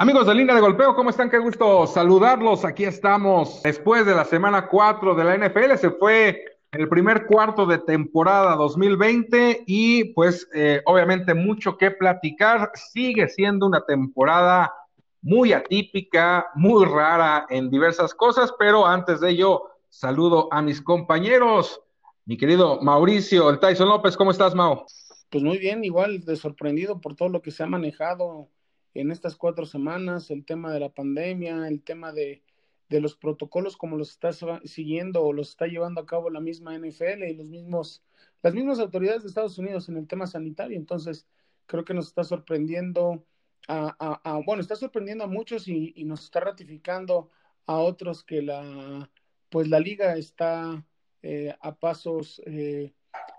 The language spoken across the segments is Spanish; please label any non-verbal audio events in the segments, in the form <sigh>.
Amigos de línea de golpeo, ¿cómo están? Qué gusto saludarlos. Aquí estamos. Después de la semana 4 de la NFL, se fue el primer cuarto de temporada 2020 y pues eh, obviamente mucho que platicar. Sigue siendo una temporada muy atípica, muy rara en diversas cosas, pero antes de ello, saludo a mis compañeros. Mi querido Mauricio, el Tyson López, ¿cómo estás, Mau? Pues muy bien, igual de sorprendido por todo lo que se ha manejado en estas cuatro semanas, el tema de la pandemia, el tema de, de los protocolos como los está siguiendo o los está llevando a cabo la misma NFL y los mismos, las mismas autoridades de Estados Unidos en el tema sanitario. Entonces, creo que nos está sorprendiendo a, bueno, está sorprendiendo a muchos y, y, nos está ratificando a otros que la, pues la liga está eh, a pasos eh,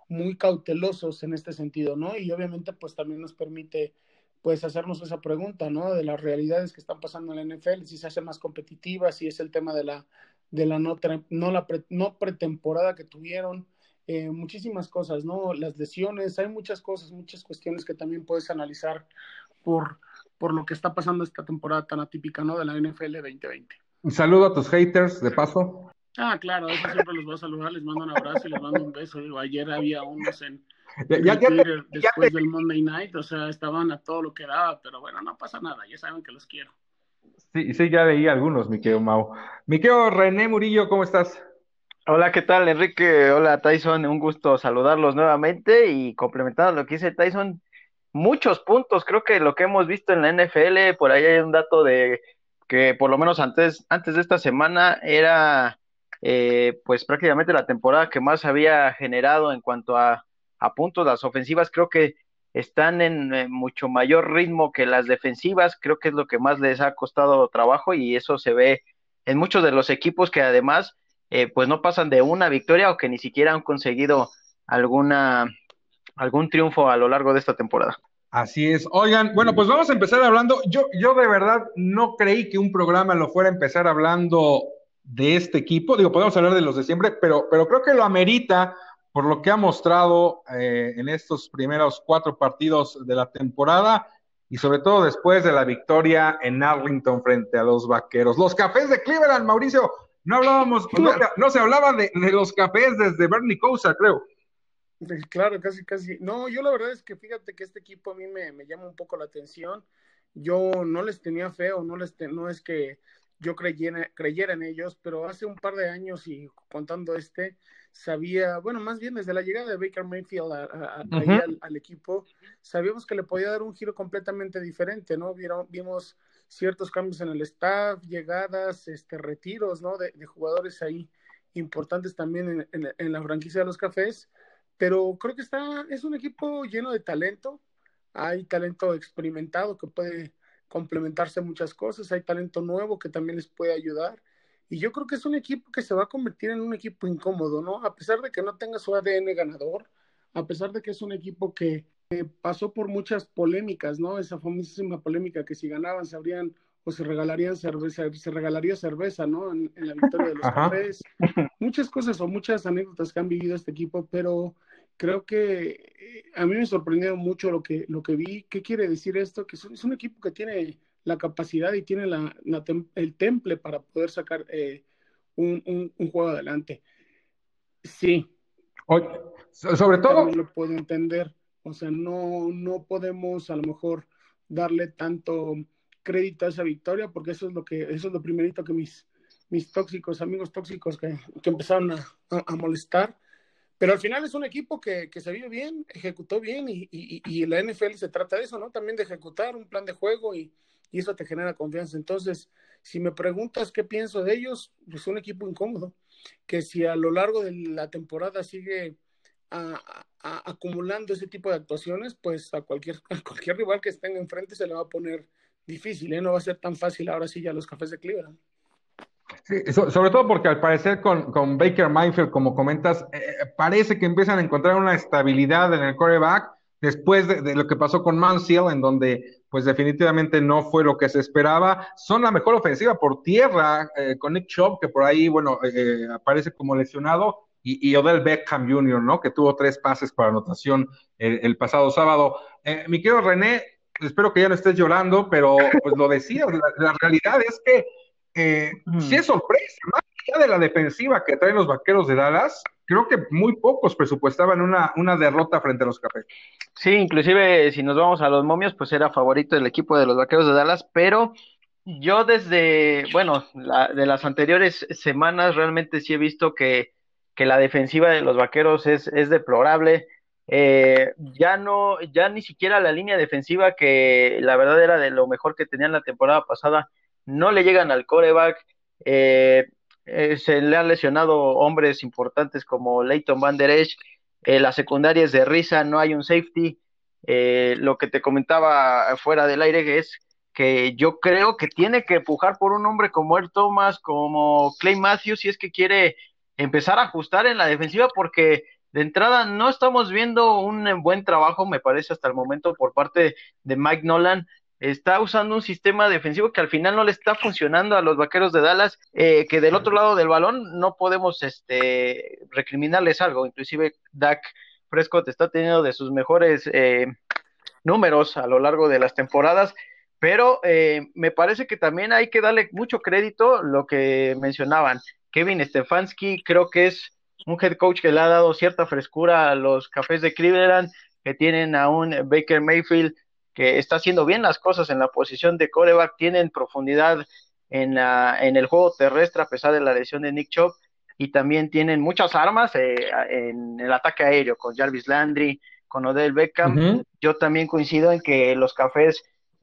muy cautelosos en este sentido, ¿no? Y obviamente, pues también nos permite pues hacernos esa pregunta, ¿no? De las realidades que están pasando en la NFL, si se hace más competitiva, si es el tema de la, de la no, no, la no pretemporada que tuvieron, eh, muchísimas cosas, ¿no? Las lesiones, hay muchas cosas, muchas cuestiones que también puedes analizar por, por lo que está pasando esta temporada tan atípica, ¿no? De la NFL 2020. Un saludo a tus haters, de paso. Ah, claro, eso siempre los voy a saludar, les mando un abrazo y les mando un beso. Digo, ayer había unos en, ya, después del Monday Night, o sea, estaban a todo lo que daba, pero bueno, no pasa nada, ya saben que los quiero. Sí, sí, ya leí algunos, mi querido Mau. Mi querido René Murillo, ¿cómo estás? Hola, ¿qué tal, Enrique? Hola, Tyson, un gusto saludarlos nuevamente y complementando lo que dice Tyson, muchos puntos, creo que lo que hemos visto en la NFL, por ahí hay un dato de que por lo menos antes, antes de esta semana era eh, pues prácticamente la temporada que más había generado en cuanto a a puntos. Las ofensivas creo que están en, mucho mayor ritmo que las defensivas, creo que es lo que más les ha costado trabajo y eso se ve en muchos de los equipos que además eh, pues no pasan de una victoria o que ni siquiera han conseguido alguna algún triunfo a lo largo de esta temporada. Así es. Oigan, bueno, pues vamos a empezar hablando. Yo, yo de verdad no creí que un programa lo fuera a empezar hablando de este equipo. Digo, podemos hablar de los de siempre, pero, pero creo que lo amerita por lo que ha mostrado eh, en estos primeros cuatro partidos de la temporada y sobre todo después de la victoria en Arlington frente a los Vaqueros. Los cafés de Cleveland, Mauricio, no hablábamos, no, se hablaba de, los cafés desde Bernie Kosar, creo. Claro, casi, casi. No, yo la verdad es que fíjate que este equipo a mí me, me llama un poco la atención. Yo no les tenía fe o no, les no es que yo creyera, creyera en ellos, pero hace un par de años y contando este, sabía, bueno, más bien desde la llegada de Baker Mayfield al, equipo, sabíamos que le podía dar un giro completamente diferente, ¿no? Vieron, vimos ciertos cambios en el staff, llegadas, este, retiros, ¿no? De, jugadores ahí importantes también en, la franquicia de los cafés, pero creo que está, es un equipo lleno de talento, hay talento experimentado que puede complementarse muchas cosas, hay talento nuevo que también les puede ayudar y yo creo que es un equipo que se va a convertir en un equipo incómodo, ¿no? A pesar de que no tenga su ADN ganador, a pesar de que es un equipo que pasó por muchas polémicas, ¿no? Esa famosísima polémica que si ganaban se habrían o se regalarían cerveza, se regalaría cerveza, ¿no? En, la victoria de los <laughs> cafés. Muchas cosas o muchas anécdotas que han vivido este equipo, pero creo que eh, a mí me sorprendió mucho lo que, lo que vi. ¿Qué quiere decir esto? Que es un equipo que tiene la capacidad y tiene la, el temple para poder sacar eh, un, un, juego adelante. Sí. sobre todo. lo puedo entender. O sea, no, no podemos a lo mejor darle tanto crédito a esa victoria porque eso es lo que eso es lo primerito que mis mis tóxicos amigos tóxicos que, que empezaron a, a, molestar pero al final es un equipo que, que se vio bien ejecutó bien y, y, y, la NFL se trata de eso no también de ejecutar un plan de juego y, y eso te genera confianza. Entonces, si me preguntas qué pienso de ellos, pues un equipo incómodo, que si a lo largo de la temporada sigue acumulando ese tipo de actuaciones, pues a cualquier, <laughs> cualquier rival que esté enfrente se le va a poner difícil, ¿eh? no va a ser tan fácil ahora sí ya los cafés de Cleveland. Sobre todo porque al parecer con, con Baker Mayfield, como comentas, eh, parece que empiezan a encontrar una estabilidad en el coreback después de, lo que pasó con Manziel, en donde pues definitivamente no fue lo que se esperaba. Son la mejor ofensiva por tierra eh, con Nick Chubb, que por ahí, bueno, eh, eh, aparece como lesionado, y, Odell Beckham Jr., ¿no? Que tuvo tres pases para anotación el, pasado sábado. mi querido René, espero que ya no estés llorando, pero pues lo decías, la, realidad es que eh, si es sorpresa, más allá de la defensiva que traen los vaqueros de Dallas, creo que muy pocos presupuestaban una, una derrota frente a los cafés. Sí, inclusive si nos vamos a los momios, pues era favorito del equipo de los vaqueros de Dallas, pero yo desde, bueno, de las anteriores semanas realmente sí he visto que, que la defensiva de los vaqueros es, es deplorable. Eh, ya no, ya ni siquiera la línea defensiva, que la verdad era de lo mejor que tenían la temporada pasada, no le llegan al coreback. Eh, eh, se le han lesionado hombres importantes como Leighton Van Der Esch. la secundaria es de risa, no hay un safety. lo que te comentaba fuera del aire es que yo creo que tiene que empujar por un hombre como el Thomas, como Clay Matthews, si es que quiere empezar a ajustar en la defensiva, porque de entrada no estamos viendo un buen trabajo, me parece, hasta el momento por parte de Mike Nolan. Está usando un sistema defensivo que al final no le está funcionando a los vaqueros de Dallas, eh, que del otro lado del balón no podemos este, recriminarles algo. Inclusive Dak Prescott está teniendo de sus mejores eh, números a lo largo de las temporadas pero eh, me parece que también hay que darle mucho crédito lo que mencionaban. Kevin Stefanski creo que es un head coach que le ha dado cierta frescura a los cafés de Cleveland, que tienen a un Baker Mayfield que está haciendo bien las cosas en la posición de coreback, tienen profundidad en, la, en el juego terrestre a pesar de la lesión de Nick Chop y también tienen muchas armas eh, en el ataque aéreo con Jarvis Landry, con Odell Beckham. Yo también coincido en que los cafés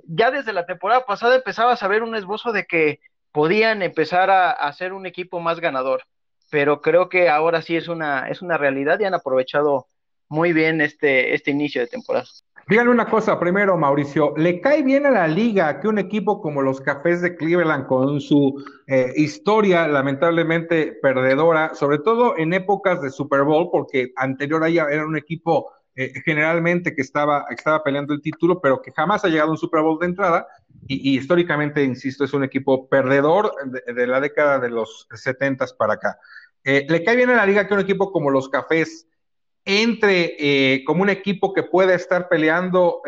ya desde la temporada pasada empezabas a ver un esbozo de que podían empezar a, hacer un equipo más ganador, pero creo que ahora sí es una, es una realidad y han aprovechado muy bien este, este inicio de temporada. Díganme una cosa primero, Mauricio, ¿le cae bien a la liga que un equipo como los Cafés de Cleveland, con su eh, historia lamentablemente perdedora, sobre todo en épocas de Super Bowl, porque anterior a ella era un equipo eh, generalmente que estaba, estaba peleando el título, pero que jamás ha llegado a un Super Bowl de entrada. Y, históricamente, insisto, es un equipo perdedor de, la década de los 70 para acá. Eh, ¿Le cae bien a la liga que un equipo como los Cafés entre eh, como un equipo que pueda estar peleando,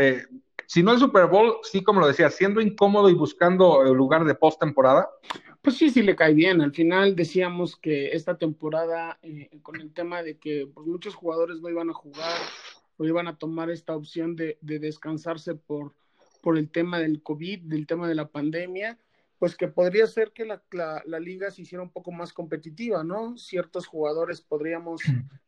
si no el Super Bowl, sí, como lo decía, siendo incómodo y buscando lugar de postemporada? Pues sí, sí le cae bien. Al final decíamos que esta temporada, con el tema de que pues, muchos jugadores no iban a jugar, o iban a tomar esta opción de, descansarse por, por el tema del COVID, del tema de la pandemia, pues que podría ser que la, la, liga se hiciera un poco más competitiva, ¿no? Ciertos jugadores podríamos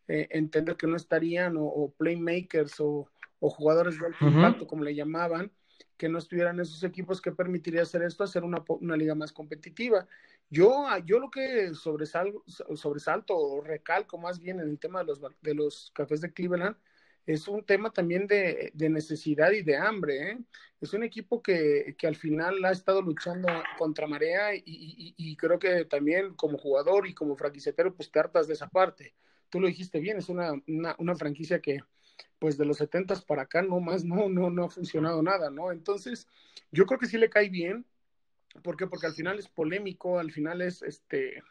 eh, entender que no estarían, o, playmakers, o, jugadores de alto impacto, como le llamaban, que no estuvieran en esos equipos que permitiría hacer esto, hacer una, una liga más competitiva. Yo, yo lo que sobresalgo, sobresalto o recalco más bien en el tema de los, de los cafés de Cleveland es un tema también de, necesidad y de hambre. ¿eh? Es un equipo que, al final ha estado luchando contra marea y, creo que también como jugador y como franquiciatero, pues te hartas de esa parte. Tú lo dijiste bien, es una, una, franquicia que pues de los setentas para acá no más, no, no, no ha funcionado nada, ¿no? Entonces, yo creo que sí le cae bien. ¿Por qué? Porque al final es polémico, al final es este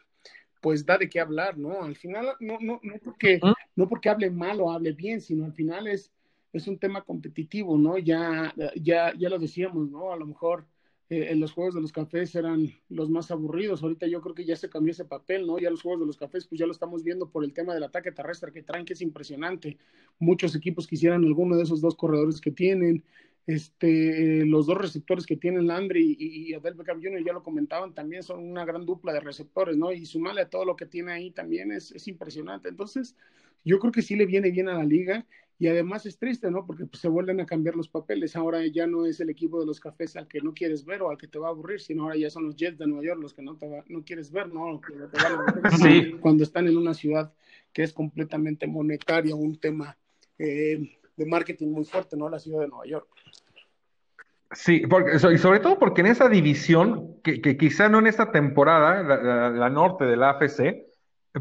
pues da de qué hablar, ¿no? Al final, no, no, no, porque, no porque hable mal o hable bien, sino al final es, es un tema competitivo, ¿no? Ya, ya, ya lo decíamos, ¿no? A lo mejor eh, en los juegos de los cafés eran los más aburridos, ahorita yo creo que ya se cambió ese papel, ¿no? Ya los juegos de los cafés, pues ya lo estamos viendo por el tema del ataque terrestre que traen, que es impresionante. Muchos equipos quisieran alguno de esos dos corredores que tienen, este, los dos receptores que tienen Landry y, y Adel Beckham Jr., ya lo comentaban, también son una gran dupla de receptores, ¿no? Y sumarle a todo lo que tiene ahí también es, es, impresionante. Entonces, yo creo que sí le viene bien a la liga y además es triste, ¿no? Porque pues, se vuelven a cambiar los papeles. Ahora ya no es el equipo de los cafés al que no quieres ver o al que te va a aburrir, sino ahora ya son los Jets de Nueva York los que no, te no quieres ver, ¿no? <laughs> sí. Cuando están en una ciudad que es completamente monetaria, un tema. Eh, de marketing muy fuerte, ¿no? La ciudad de Nueva York. Sí, porque, y sobre todo porque en esa división, que, quizá no en esta temporada, la, norte de la AFC,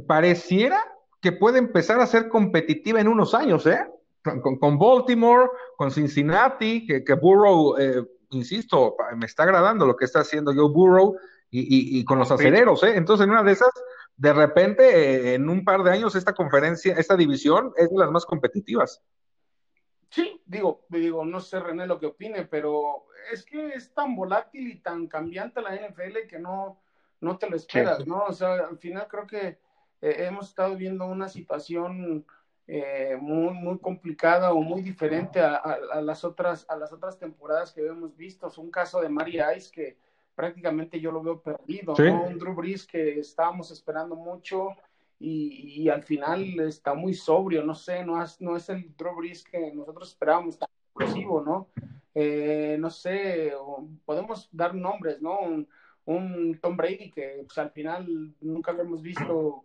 pareciera que puede empezar a ser competitiva en unos años, ¿eh? Con, Baltimore, con Cincinnati, que, que Burrow, eh, insisto, me está agradando lo que está haciendo Joe Burrow y, y, con los aceleros, ¿eh? Entonces, en una de esas, de repente, eh, en un par de años, esta conferencia, esta división es de las más competitivas. Sí, digo, digo, no sé René lo que opine, pero es que es tan volátil y tan cambiante la NFL que no, no te lo esperas, ¿no? O sea, al final creo que eh, hemos estado viendo una situación eh, muy, muy complicada o muy diferente a, las otras, a las otras temporadas que hemos visto. Es un caso de Mari Ice que prácticamente yo lo veo perdido, ¿no? Un Drew Brees que estábamos esperando mucho y, al final está muy sobrio, no sé, no es, no es el Drew Brees que nosotros esperábamos tan explosivo, ¿no? Eh, no sé, podemos dar nombres, ¿no? Un, un Tom Brady que pues, al final nunca lo hemos visto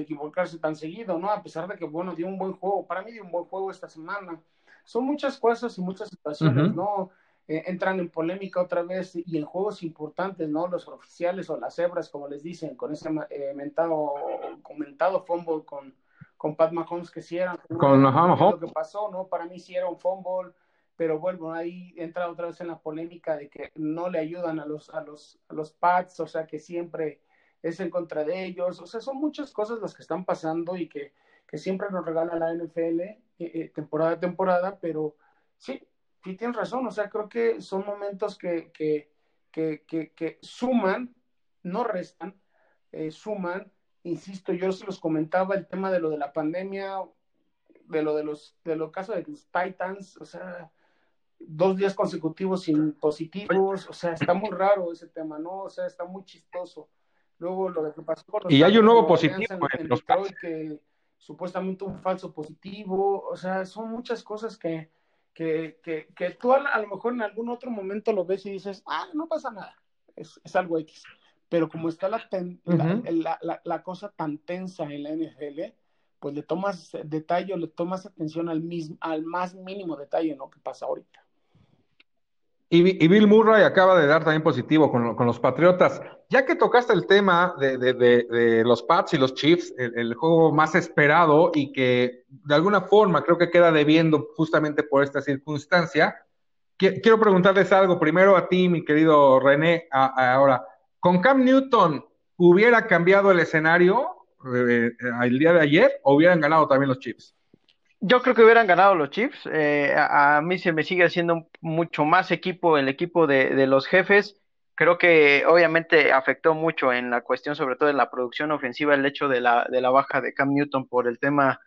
equivocarse tan seguido, ¿no? A pesar de que, bueno, dio un buen juego, para mí dio un buen juego esta semana. Son muchas cosas y muchas situaciones, ¿no? Eh, entran en polémica otra vez y en juegos importantes, ¿no? Los oficiales o las hebras, como les dicen, con ese eh, mentado, comentado fumble con, con Pat Mahomes que sí con lo que pasó, ¿no? Para mí sí era un fumble, pero bueno, ahí entra otra vez en la polémica de que no le ayudan a los, a los, a los Pats, o sea que siempre es en contra de ellos, o sea, son muchas cosas las que están pasando y que, que siempre nos regala la NFL eh, eh, temporada a temporada, pero sí, sí tienes razón, o sea, creo que son momentos que, que, que, que, suman, no restan, eh, suman, insisto, yo se los comentaba el tema de lo de la pandemia, de lo de los, de lo caso de los Titans, o sea, dos días consecutivos sin positivos, o sea, está muy raro ese tema, ¿no? O sea, está muy chistoso. Luego lo que pasó con los Y hay un nuevo positivo en, los Detroit, que supuestamente un falso positivo, o sea, son muchas cosas que, que, que, que tú a, lo mejor en algún otro momento lo ves y dices, ah, no pasa nada, es, es algo X. Pero como está la, la, la, la, cosa tan tensa en la NFL, pues le tomas detalle, le tomas atención al, mismo, al más mínimo detalle, ¿no? Que pasa ahorita. Y, Bill Murray acaba de dar también positivo con, los Patriotas. Ya que tocaste el tema de, los Pats y los Chiefs, el, juego más esperado y que de alguna forma creo que queda debiendo justamente por esta circunstancia, quiero preguntarles algo primero a ti, mi querido René, ahora. ¿Con Cam Newton hubiera cambiado el escenario eh, eh, el día de ayer o hubieran ganado también los Chiefs? Yo creo que hubieran ganado los Chiefs. Eh, a, mí se me sigue haciendo mucho más equipo el equipo de, los jefes. Creo que obviamente afectó mucho en la cuestión, sobre todo en la producción ofensiva, el hecho de la, de la baja de Cam Newton por el tema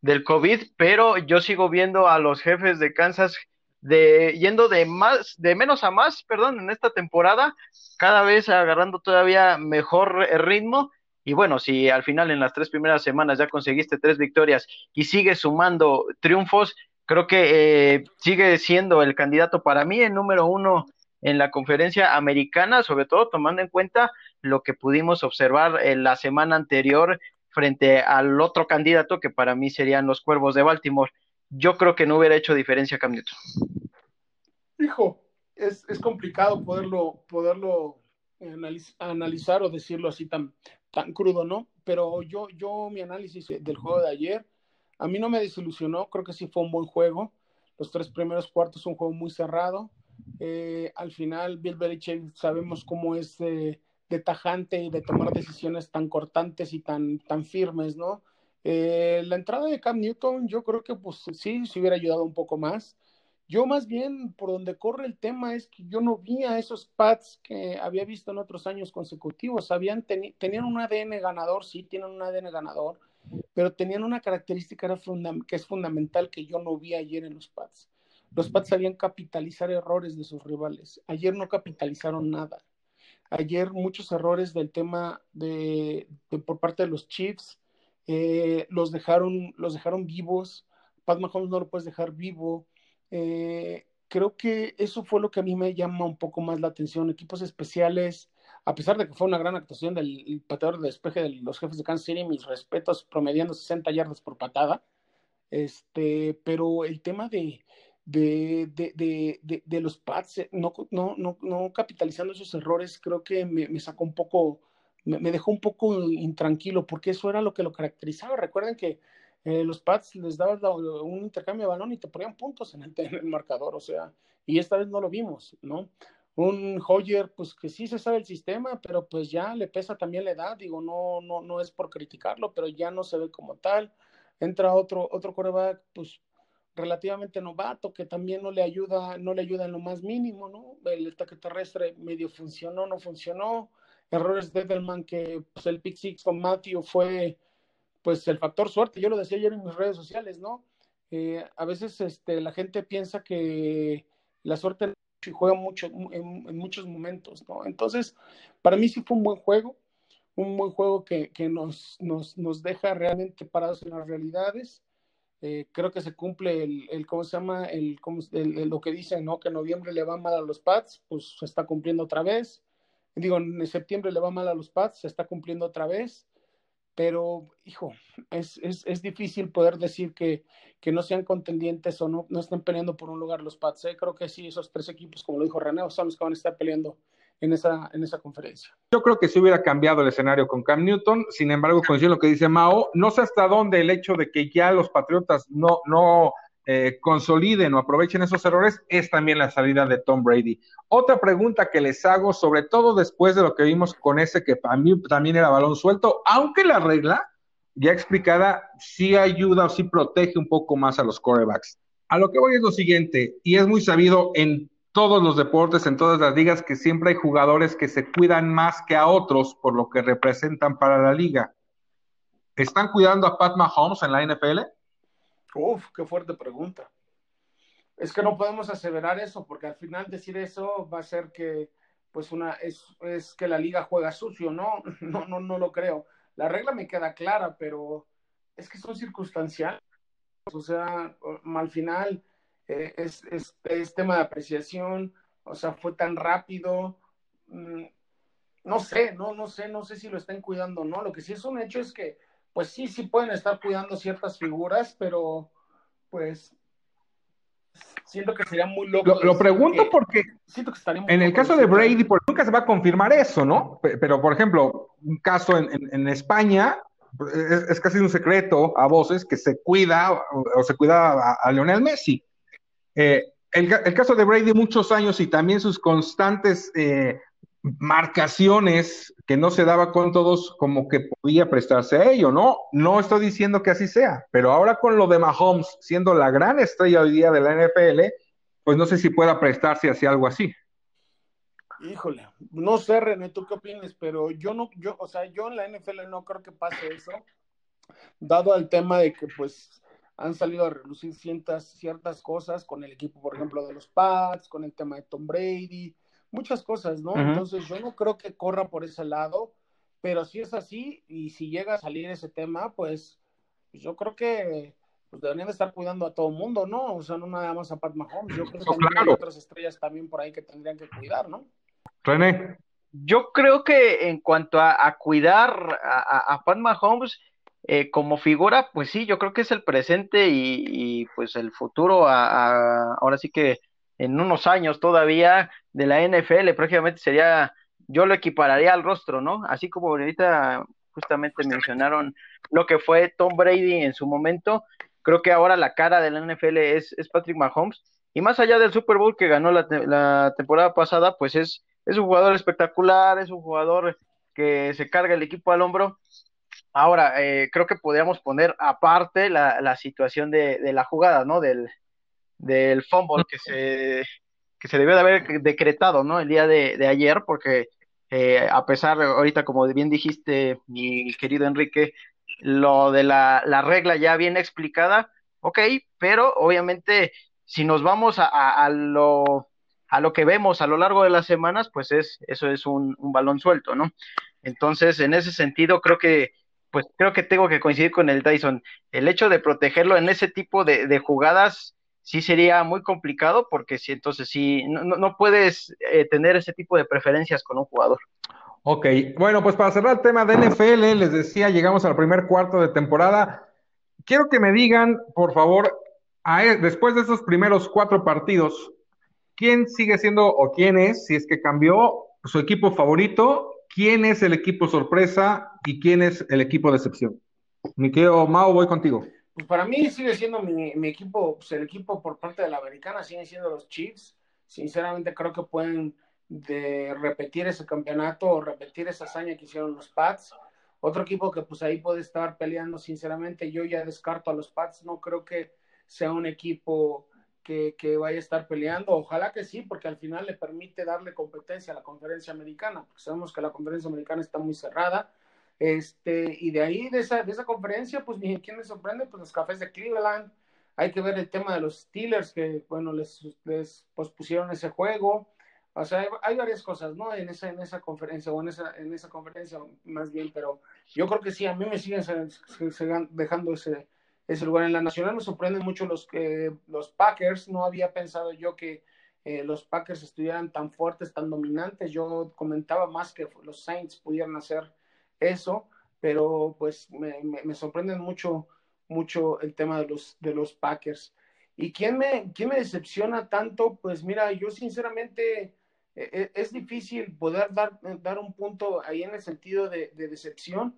del COVID, pero yo sigo viendo a los jefes de Kansas de yendo de más de menos a más, perdón, en esta temporada, cada vez agarrando todavía mejor ritmo y bueno, si al final en las tres primeras semanas ya conseguiste tres victorias y sigues sumando triunfos, creo que eh, sigue siendo el candidato para mí el número uno en la conferencia americana, sobre todo tomando en cuenta lo que pudimos observar en la semana anterior frente al otro candidato que para mí serían los Cuervos de Baltimore. Yo creo que no hubiera hecho diferencia Cam Newton. Hijo, es, es complicado poderlo, poderlo analizar o decirlo así tan, tan crudo, ¿no? Pero yo, yo, mi análisis del juego de ayer, a mí no me desilusionó, creo que sí fue un buen juego. Los tres primeros cuartos, un juego muy cerrado. Eh, al final, Bill Belichick sabemos cómo es de, tajante y de tomar decisiones tan cortantes y tan, tan firmes, ¿no? Eh, la entrada de Cam Newton, yo creo que pues sí, se hubiera ayudado un poco más. Yo más bien, por donde corre el tema es que yo no vi a esos Pats que había visto en otros años consecutivos. Habían tenían un ADN ganador, sí, tienen un ADN ganador, pero tenían una característica que es fundamental que yo no vi ayer en los Pats. Los Pats sabían capitalizar errores de sus rivales. Ayer no capitalizaron nada. Ayer muchos errores del tema de, por parte de los Chiefs eh, los dejaron los dejaron vivos. Pat Mahomes no lo puedes dejar vivo. Eh, creo que eso fue lo que a mí me llama un poco más la atención. Equipos especiales, a pesar de que fue una gran actuación del pateador de despeje de los jefes de Kansas City, mis respetos, promediando 60 yardas por patada. Este, pero el tema de, de, de, de, los Pats, eh, no, no, no, no, capitalizando esos errores, creo que me, sacó un poco, me, me, dejó un poco intranquilo, porque eso era lo que lo caracterizaba. Recuerden que eh, los Pats les daban un intercambio de balón y te ponían puntos <laughs> en el, marcador, o sea, y esta vez no lo vimos, ¿no? Un Hoyer, pues que sí se sabe el sistema, pero pues ya le pesa también la edad, digo, no, no, no es por criticarlo, pero ya no se ve como tal. Entra otro, otro coreback, pues relativamente novato, que también no le ayuda, no le ayuda en lo más mínimo, ¿no? El ataque terrestre medio funcionó, no funcionó. Errores de Edelman, que pues, el pick six con Matthew fue pues el factor suerte. Yo lo decía ayer en mis redes sociales, ¿no? Eh, a veces este, la gente piensa que la suerte juega mucho en, en, muchos momentos, ¿no? Entonces, para mí sí fue un buen juego, un buen juego que, que nos, nos, nos deja realmente parados en las realidades eh, creo que se cumple el, el, ¿cómo se llama? El, el, lo que dicen, ¿no? Que en noviembre le va mal a los Pats, pues se está cumpliendo otra vez. Digo, en septiembre le va mal a los Pats, se está cumpliendo otra vez. Pero, hijo, es, es, es difícil poder decir que, que, no sean contendientes o no, no estén peleando por un lugar los Pats. ¿eh? Creo que sí, esos tres equipos, como lo dijo René, son los que van a estar peleando en esa, en esa conferencia. Yo creo que sí hubiera cambiado el escenario con Cam Newton, sin embargo, coincido en lo que dice Mao, no sé hasta dónde el hecho de que ya los Patriotas no, no eh, consoliden o aprovechen esos errores es también la salida de Tom Brady. Otra pregunta que les hago, sobre todo después de lo que vimos con ese que para mí también era balón suelto, aunque la regla ya explicada sí ayuda o sí protege un poco más a los corebacks. A lo que voy es lo siguiente, y es muy sabido en todos los deportes, en todas las ligas, que siempre hay jugadores que se cuidan más que a otros por lo que representan para la liga. ¿Están cuidando a Pat Mahomes en la NFL? Uf, qué fuerte pregunta. Es que no podemos aseverar eso, porque al final decir eso va a ser que, pues, una, es, es que la liga juega sucio, ¿no? <laughs> No, no, no lo creo. La regla me queda clara, pero es que son circunstanciales. O sea, al final, eh, es, es, es, tema de apreciación, o sea, fue tan rápido, mm, no sé, no, no sé, no sé si lo están cuidando o no, lo que sí es un hecho es que, pues sí, sí pueden estar cuidando ciertas figuras, pero pues siento que sería muy loco. Lo, lo pregunto porque siento que en el caso de Brady, porque nunca se va a confirmar eso, ¿no? Pero, por ejemplo, un caso en, en, en España, es, es, casi un secreto a voces que se cuida o, o se cuida a, a Lionel Messi. Eh, el, el, caso de Brady, muchos años y también sus constantes eh, marcaciones que no se daba con todos, como que podía prestarse a ello, ¿no? No estoy diciendo que así sea, pero ahora con lo de Mahomes siendo la gran estrella hoy día de la NFL, pues no sé si pueda prestarse hacia algo así. Híjole, no sé, René, tú qué opinas, pero yo no, yo, o sea, yo en la NFL no creo que pase eso, dado el tema de que, pues, han salido a relucir ciertas, ciertas cosas con el equipo, por ejemplo, de los Pats, con el tema de Tom Brady, muchas cosas, ¿no? Uh -huh. Entonces yo no creo que corra por ese lado, pero si es así y si llega a salir ese tema, pues, pues yo creo que pues deberían de estar cuidando a todo el mundo, ¿no? O sea, no nada más a Pat Mahomes, yo creo que también claro. hay otras estrellas también por ahí que tendrían que cuidar, ¿no? René. Yo creo que en cuanto a, a cuidar a, a Pat Mahomes, eh, como figura, pues sí, yo creo que es el presente y, y pues el futuro, a, a, ahora sí que en unos años todavía de la NFL prácticamente sería, yo lo equipararía al rostro, ¿no? Así como ahorita justamente mencionaron lo que fue Tom Brady en su momento, creo que ahora la cara de la NFL es, es Patrick Mahomes, y más allá del Super Bowl que ganó la, la temporada pasada, pues es, es un jugador espectacular, es un jugador que se carga el equipo al hombro, Ahora, eh, creo que podríamos poner aparte la, la situación de, de, la jugada, ¿no? Del, del fumble que se, que se debió de haber decretado, ¿no? El día de, de ayer, porque eh, a pesar, ahorita como bien dijiste, mi querido Enrique, lo de la, la regla ya bien explicada, ok, pero obviamente si nos vamos a, a, a, lo, a lo que vemos a lo largo de las semanas, pues es, eso es un, un balón suelto, ¿no? Entonces, en ese sentido, creo que pues creo que tengo que coincidir con el Tyson. El hecho de protegerlo en ese tipo de, de jugadas sí sería muy complicado porque si entonces sí, no, no puedes eh, tener ese tipo de preferencias con un jugador. Ok, bueno, pues para cerrar el tema de NFL, les decía, llegamos al primer cuarto de temporada. Quiero que me digan, por favor, a, después de esos primeros cuatro partidos, ¿quién sigue siendo o quién es, si es que cambió su equipo favorito quién es el equipo sorpresa y quién es el equipo de excepción. Mi querido Mao, voy contigo. Pues para mí sigue siendo mi, equipo, pues el equipo por parte de la americana siguen siendo los Chiefs. Sinceramente creo que pueden de repetir ese campeonato o repetir esa hazaña que hicieron los Pats. Otro equipo que pues ahí puede estar peleando, sinceramente, yo ya descarto a los Pats, no creo que sea un equipo que, que, vaya a estar peleando. Ojalá que sí, porque al final le permite darle competencia a la conferencia americana, porque sabemos que la conferencia americana está muy cerrada. Este, y de ahí, de esa, de esa conferencia, pues, ¿quién me sorprende? Pues los cafés de Cleveland. Hay que ver el tema de los Steelers, que, bueno, les, les pospusieron ese juego. O sea, hay, varias cosas, ¿no? En esa, en esa conferencia, o en esa, en esa conferencia más bien, pero yo creo que sí, a mí me siguen dejando ese, ese lugar. En la nacional me sorprenden mucho los, que los Packers, no había pensado yo que eh, los Packers estuvieran tan fuertes, tan dominantes. Yo comentaba más que los Saints pudieran hacer eso, pero pues me, me, sorprenden mucho, mucho el tema de los, de los Packers. ¿Y quién me, quién me decepciona tanto? Pues mira, yo sinceramente e, e, es difícil poder dar, dar un punto ahí en el sentido de, de, decepción,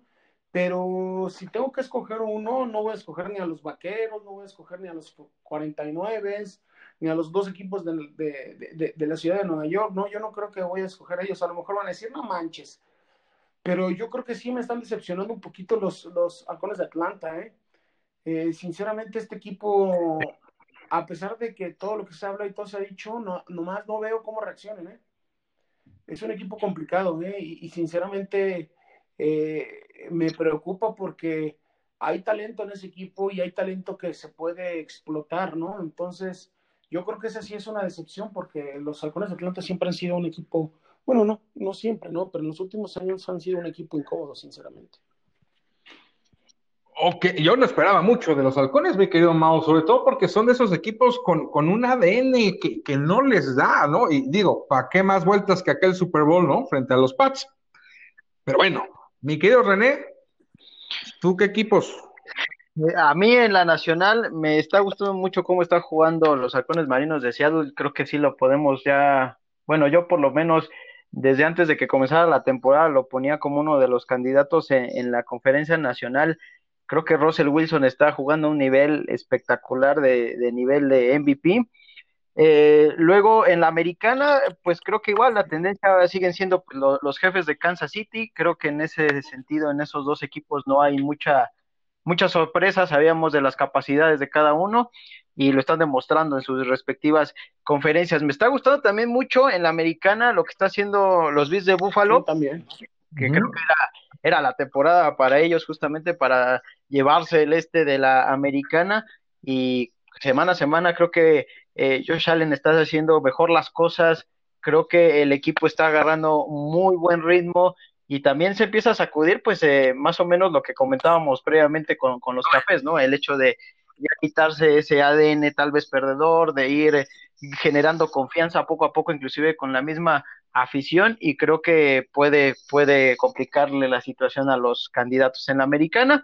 pero si tengo que escoger uno, no voy a escoger ni a los Vaqueros, no voy a escoger ni a los 49, ni a los dos equipos de, de, de, la ciudad de Nueva York, no, yo no creo que voy a escoger a ellos, a lo mejor van a decir, no manches, pero yo creo que sí me están decepcionando un poquito los, los halcones de Atlanta, ¿eh? ¿eh? sinceramente, este equipo, a pesar de que todo lo que se habla y todo se ha dicho, no, nomás no veo cómo reaccionen, ¿eh? Es un equipo complicado, ¿eh? Y, sinceramente eh, me preocupa porque hay talento en ese equipo y hay talento que se puede explotar, ¿no? Entonces, yo creo que esa sí es una decepción porque los halcones de Atlanta siempre han sido un equipo bueno, no, no siempre, ¿no? Pero en los últimos años han sido un equipo incómodo, sinceramente. Ok, yo no esperaba mucho de los halcones, mi querido Mao, sobre todo porque son de esos equipos con, con un ADN que, que, no les da, ¿no? Y digo, ¿para qué más vueltas que aquel Super Bowl, ¿no? Frente a los Pats. Pero bueno, mi querido René, ¿tú qué equipos? Eh, a mí en la nacional me está gustando mucho cómo están jugando los halcones marinos de Seattle. Creo que sí lo podemos ya, bueno, yo por lo menos desde antes de que comenzara la temporada lo ponía como uno de los candidatos en, la conferencia nacional. Creo que Russell Wilson está jugando a un nivel espectacular de, nivel de MVP. Eh, luego en la americana, pues creo que igual la tendencia siguen siendo los jefes de Kansas City. Creo que en ese sentido, en esos dos equipos no hay mucha, muchas sorpresas. Sabíamos de las capacidades de cada uno y lo están demostrando en sus respectivas conferencias. Me está gustando también mucho en la americana lo que está haciendo los Bills de Buffalo. también. Que creo que era, era la temporada para ellos justamente para llevarse el este de la americana y semana a semana creo que eh, Josh Allen está haciendo mejor las cosas, creo que el equipo está agarrando muy buen ritmo y también se empieza a sacudir pues eh, más o menos lo que comentábamos previamente con, con los cafés, ¿no? El hecho de ya quitarse ese ADN tal vez perdedor, de ir eh, generando confianza poco a poco, inclusive con la misma afición, y creo que puede, puede complicarle la situación a los candidatos en la americana.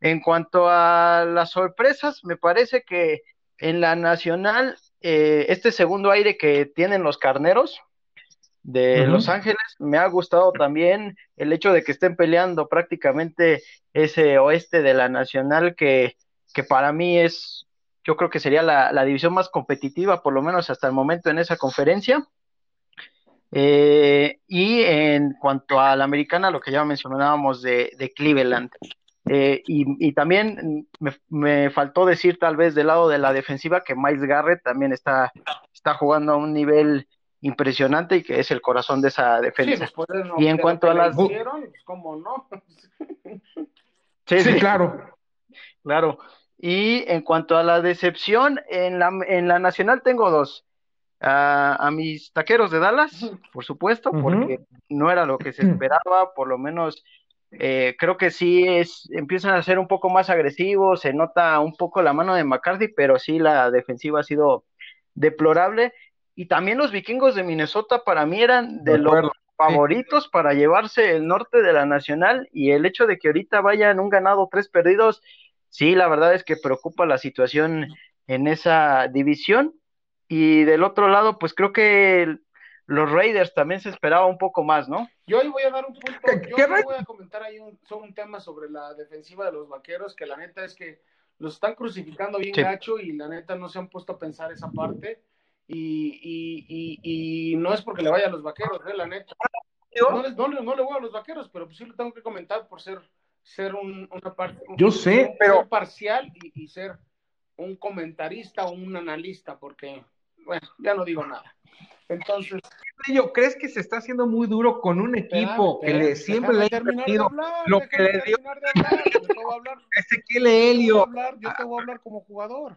En cuanto a las sorpresas, me parece que en la nacional, eh, este segundo aire que tienen los carneros de Los Ángeles, me ha gustado también el hecho de que estén peleando prácticamente ese oeste de la nacional que que para mí es, yo creo que sería la, división más competitiva, por lo menos hasta el momento en esa conferencia. Eh, y en cuanto a la americana, lo que ya mencionábamos de, Cleveland. Eh, y, también me, faltó decir tal vez del lado de la defensiva que Miles Garrett también está, está jugando a un nivel impresionante y que es el corazón de esa defensa. y en cuanto a las... Pues, ¿Cómo no? <laughs> sí, sí, claro. Claro. Y en cuanto a la decepción, en la, en la nacional tengo dos. a mis taqueros de Dallas, por supuesto, porque no era lo que se esperaba, por lo menos eh, creo que sí es, empiezan a ser un poco más agresivos, se nota un poco la mano de McCarthy, pero sí la defensiva ha sido deplorable. Y también los vikingos de Minnesota para mí eran de, los favoritos para llevarse el norte de la nacional y el hecho de que ahorita vayan un ganado, tres perdidos, sí, la verdad es que preocupa la situación en esa división. Y del otro lado, pues creo que los Raiders también se esperaba un poco más, ¿no? Yo hoy voy a dar un punto, yo voy a comentar ahí un, un tema sobre la defensiva de los vaqueros, que la neta es que los están crucificando bien gacho y la neta no se han puesto a pensar esa parte. Y, y, y, no es porque le vaya a los vaqueros, ¿eh? la neta. No, no, no, le voy a los vaqueros, pero pues sí lo tengo que comentar por ser ser una parte. Yo sé, pero. parcial y, ser un comentarista o un analista, porque, bueno, ya no digo nada. Entonces. ¿crees que se está haciendo muy duro con un equipo que le, siempre le ha invertido lo que le dio? <laughs> Ezequiel Helio. Yo te voy a hablar como jugador.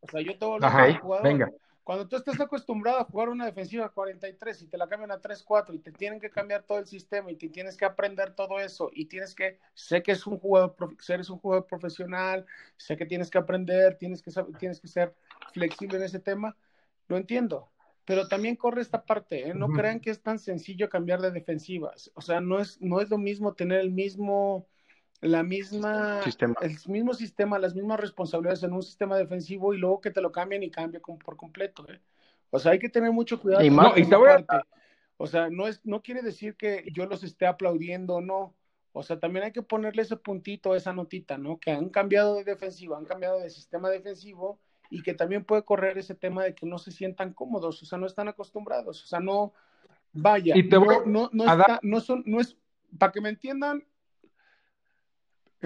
O sea, yo te voy a hablar como jugador. Venga. Cuando tú estás acostumbrado a jugar una defensiva 43 y te la cambian a 3-4 y te tienen que cambiar todo el sistema y te tienes que aprender todo eso y tienes que, sé que es un jugador, eres un jugador profesional, sé que tienes que aprender, tienes que, tienes que ser flexible en ese tema, lo entiendo, pero también corre esta parte, ¿eh? no crean que es tan sencillo cambiar de defensivas, o sea, no es, no es lo mismo tener el mismo la misma, el mismo sistema, las mismas responsabilidades en un sistema defensivo y luego que te lo cambien y cambia por completo. ¿eh? O sea, hay que tener mucho cuidado. O sea, no, es, no quiere decir que yo los esté aplaudiendo, no. O sea, también hay que ponerle ese puntito, esa notita, ¿no? Que han cambiado de defensiva, han cambiado de sistema defensivo y que también puede correr ese tema de que no se sientan cómodos, o sea, no están acostumbrados, o sea, no, vaya, no, no, está, no, son, no es, para que me entiendan,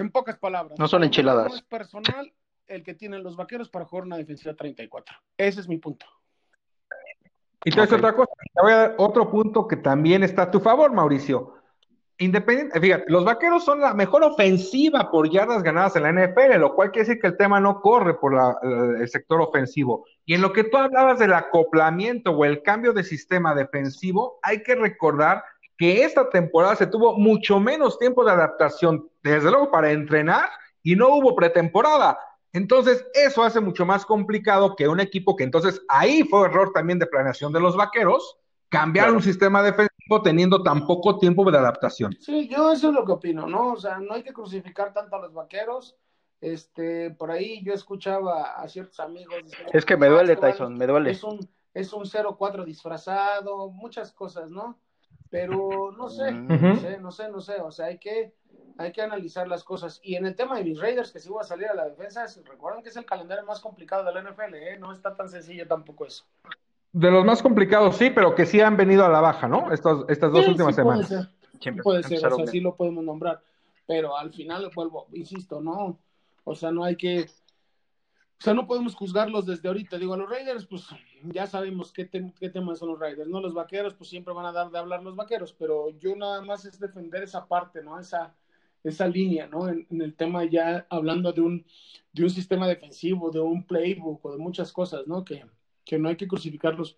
en pocas palabras. No son enchiladas. No es personal el que tienen los vaqueros para jugar una defensiva 34. Ese es mi punto. Y te otra cosa, te voy a dar otro punto que también está a tu favor, Mauricio. Independiente, fíjate, los vaqueros son la mejor ofensiva por yardas ganadas en la NFL, lo cual quiere decir que el tema no corre por el sector ofensivo. Y en lo que tú hablabas del acoplamiento o el cambio de sistema defensivo, hay que recordar que esta temporada se tuvo mucho menos tiempo de adaptación, desde luego para entrenar, y no hubo pretemporada. Entonces, eso hace mucho más complicado que un equipo que entonces ahí fue error también de planeación de los vaqueros, cambiar un sistema defensivo teniendo tan poco tiempo de adaptación. Sí, yo eso es lo que opino, ¿no? O sea, no hay que crucificar tanto a los vaqueros. Este, por ahí yo escuchaba a ciertos amigos. es que me duele, Tyson, me duele. Es un, es un 0-4 disfrazado, muchas cosas, ¿no? Pero no sé, no sé, no sé, no sé, o sea, hay que, hay que analizar las cosas. Y en el tema de mis Raiders, que si voy a salir a la defensa, recuerden que es el calendario más complicado de la NFL, ¿eh? no está tan sencillo tampoco eso. De los más complicados, sí, pero que sí han venido a la baja, ¿no? Estas, estas dos últimas semanas. Puede ser, puede ser o sea, sí lo podemos nombrar, pero al final, vuelvo, insisto, no, o sea, no hay que, o sea, no podemos juzgarlos desde ahorita. Digo, a los Raiders, pues ya sabemos qué, qué temas son los Raiders, ¿no? Los vaqueros, pues siempre van a dar de hablar los vaqueros, pero yo nada más es defender esa parte, ¿no? Esa, esa línea, ¿no? En, el tema ya hablando de un, de un sistema defensivo, de un playbook o de muchas cosas, ¿no? Que, que no hay que crucificarlos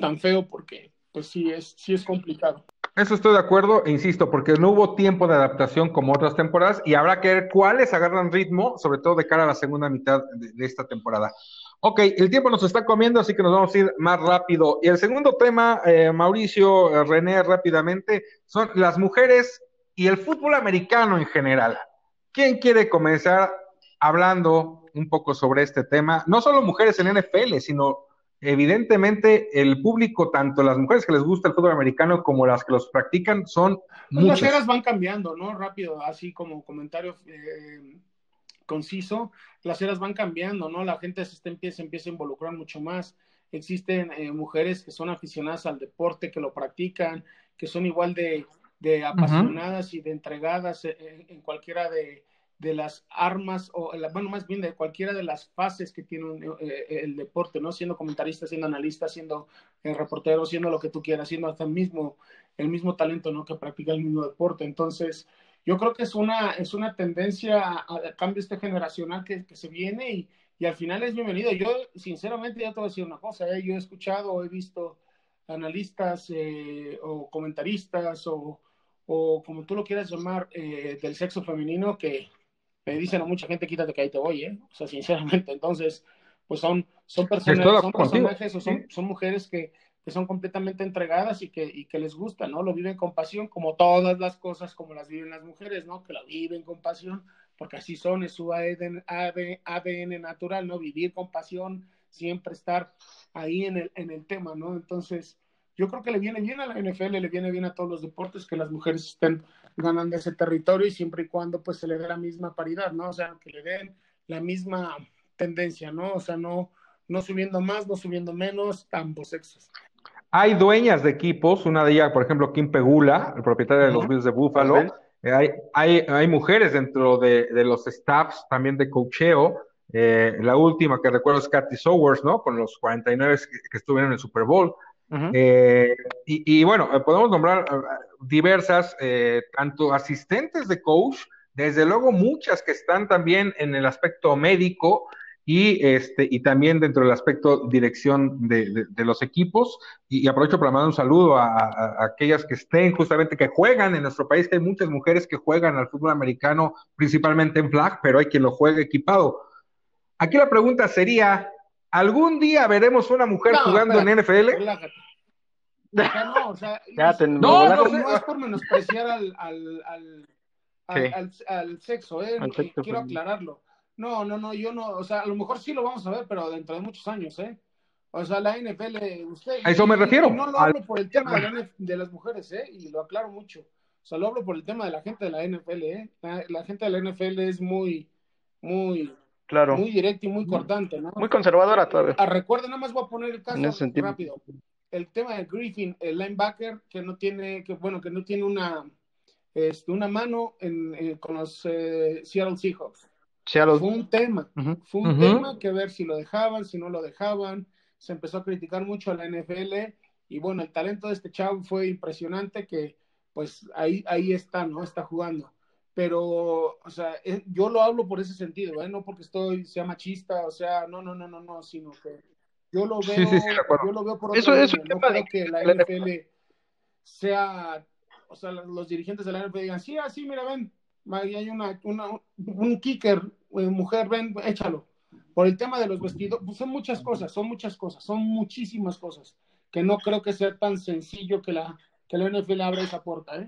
tan feo porque, pues sí es, sí es complicado. Eso estoy de acuerdo, e insisto, porque no hubo tiempo de adaptación como otras temporadas y habrá que ver cuáles agarran ritmo, sobre todo de cara a la segunda mitad de, esta temporada. Ok, el tiempo nos está comiendo, así que nos vamos a ir más rápido. Y el segundo tema, eh, Mauricio, eh, René, rápidamente, son las mujeres y el fútbol americano en general. ¿Quién quiere comenzar hablando un poco sobre este tema? No solo mujeres en NFL, sino evidentemente el público, tanto las mujeres que les gusta el fútbol americano como las que los practican, son pues Las eras van cambiando, ¿no? Rápido, así como comentario eh, conciso, las eras van cambiando, ¿no? La gente se empieza, empieza a involucrar mucho más. Existen eh, mujeres que son aficionadas al deporte, que lo practican, que son igual de, apasionadas y de entregadas eh, en cualquiera de, de las armas, o bueno, más bien de cualquiera de las fases que tiene eh, el deporte, ¿no? Siendo comentarista, siendo analista, siendo eh, reportero, siendo lo que tú quieras, siendo hasta el mismo, el mismo talento, ¿no? Que practica el mismo deporte. Entonces, yo creo que es una, es una tendencia a, cambio este generacional que, que se viene y, y, al final es bienvenido. Yo, sinceramente, ya te voy a decir una cosa, ¿eh? yo he escuchado, he visto analistas o comentaristas o, o como tú lo quieras llamar, del sexo femenino que me dicen a mucha gente, quítate que ahí te voy, ¿eh? O sea, <laughs> sinceramente, entonces, pues son, son personas, son personajes o son, son mujeres que, que, son completamente entregadas y que, y que les gusta, ¿no? Lo viven con pasión, como todas las cosas, como las viven las mujeres, ¿no? Que la viven con pasión, porque así son, es su ADN, ADN natural, ¿no? Vivir con pasión, siempre estar ahí en el, en el tema, ¿no? Entonces, yo creo que le viene bien a la NFL, le viene bien a todos los deportes que las mujeres estén ganando ese territorio y siempre y cuando pues se le dé la misma paridad, ¿no? O sea, que le den la misma tendencia, ¿no? O sea, no, no subiendo más, no subiendo menos, ambos sexos. Hay dueñas de equipos, una de ellas, por ejemplo, Kim Pegula, el propietario de los Bills de Buffalo. Eh, hay, hay, hay, mujeres dentro de, de, los staffs también de cocheo. Eh, la última que recuerdo es Cathy Sowers, ¿no? Con los 49 que, que estuvieron en el Super Bowl. Eh, y, bueno, eh, podemos nombrar diversas, tanto asistentes de coach, desde luego muchas que están también en el aspecto médico y, este, y también dentro del aspecto dirección de, los equipos. Y, aprovecho para mandar un saludo a, aquellas que estén justamente, que juegan en nuestro país, que hay muchas mujeres que juegan al fútbol americano, principalmente en flag, pero hay quien lo juegue equipado. Aquí la pregunta sería, ¿algún día veremos una mujer jugando en NFL? no, o sea, <laughs> no, es por menospreciar al, al, al, al, sexo, ¿eh? quiero aclararlo. No, no, no, yo no, o sea, a lo mejor sí lo vamos a ver, pero dentro de muchos años, ¿eh? O sea, la NFL, usted... A eso me refiero. no lo hablo por el tema de, las mujeres, ¿eh? Y lo aclaro mucho. O sea, lo hablo por el tema de la gente de la NFL, ¿eh? La, gente de la NFL es muy, muy... Claro. Muy directa y muy cortante, ¿no? Muy conservadora todavía. Ah, recuerden, nada más voy a poner el caso rápido. El tema de Griffin, el linebacker, que no tiene, que bueno, que no tiene una, este, una mano en, eh, con los eh, Seattle Seahawks. Fue un tema, fue un tema que ver si lo dejaban, si no lo dejaban. Se empezó a criticar mucho a la NFL y bueno, el talento de este chavo fue impresionante que pues ahí, ahí está, ¿no? Está jugando. Pero, o sea, eh, yo lo hablo por ese sentido, ¿eh? No porque estoy, sea machista, o sea, no, no, no, no, no, sino que yo lo veo, yo lo veo por otro eso, no creo que la NFL sea, o sea, los dirigentes de la NFL digan, sí, así, mira, ven, hay una, una, un kicker, eh, mujer, ven, échalo. Por el tema de los vestidos, pues son muchas cosas, son muchas cosas, son muchísimas cosas, que no creo que sea tan sencillo que la, que la NFL abra esa puerta, ¿eh?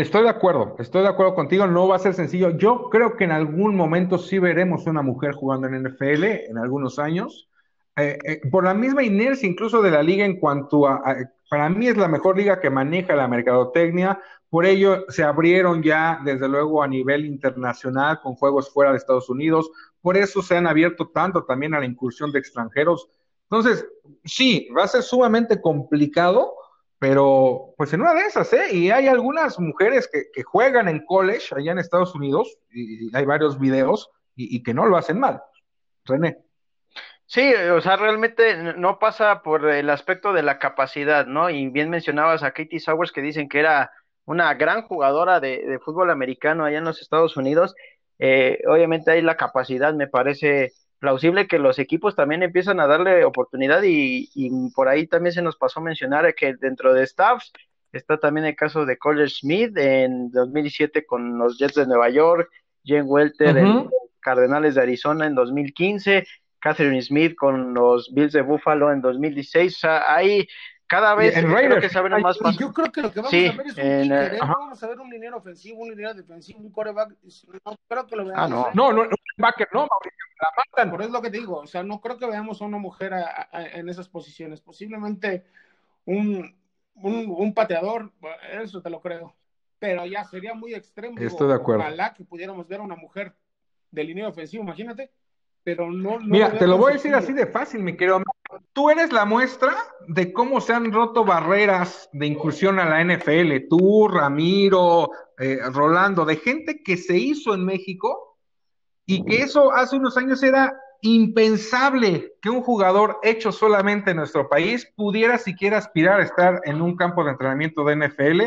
Estoy de acuerdo, estoy de acuerdo contigo, no va a ser sencillo. Yo creo que en algún momento sí veremos una mujer jugando en NFL en algunos años, eh, eh, por la misma inercia incluso de la liga en cuanto a, para mí es la mejor liga que maneja la mercadotecnia, por ello se abrieron ya, desde luego, a nivel internacional con juegos fuera de Estados Unidos. Por eso se han abierto tanto también a la incursión de extranjeros. Entonces, sí, va a ser sumamente complicado, pero pues en una de esas, ¿eh? Y hay algunas mujeres que, juegan en college allá en Estados Unidos, y, hay varios videos, y, que no lo hacen mal. René. Sí, o sea, realmente no pasa por el aspecto de la capacidad, ¿no? Y bien mencionabas a Katie Sowers que dicen que era una gran jugadora de, fútbol americano allá en los Estados Unidos. Eh, obviamente hay la capacidad, me parece plausible que los equipos también empiezan a darle oportunidad y, por ahí también se nos pasó a mencionar que dentro de staffs está también el caso de College Smith en 2017 con los Jets de Nueva York, Jen Welter en Cardenales de Arizona en 2015, Catherine Smith con los Bills de Buffalo en 2016. O sea, hay cada vez creo que más. Yo creo que lo que vamos a ver es un en, kicker, ¿eh? vamos a ver un liniero ofensivo, un liniero defensivo, un coreback. No creo que lo veamos. Ah, no. ¿eh? No, no, un backer no, la matan. Por eso es lo que te digo, o sea, no creo que veamos a una mujer en esas posiciones. Posiblemente un, un, un, pateador, eso te lo creo. Pero ya sería muy extremo. Estoy de acuerdo. Ojalá que pudiéramos ver a una mujer de línea ofensivo, imagínate pero no. Mira, te lo voy a decir así de fácil, mi querido. Tú eres la muestra de cómo se han roto barreras de incursión a la NFL. Tú, Ramiro, eh, Rolando, de gente que se hizo en México y que eso hace unos años era impensable que un jugador hecho solamente en nuestro país pudiera siquiera aspirar a estar en un campo de entrenamiento de NFL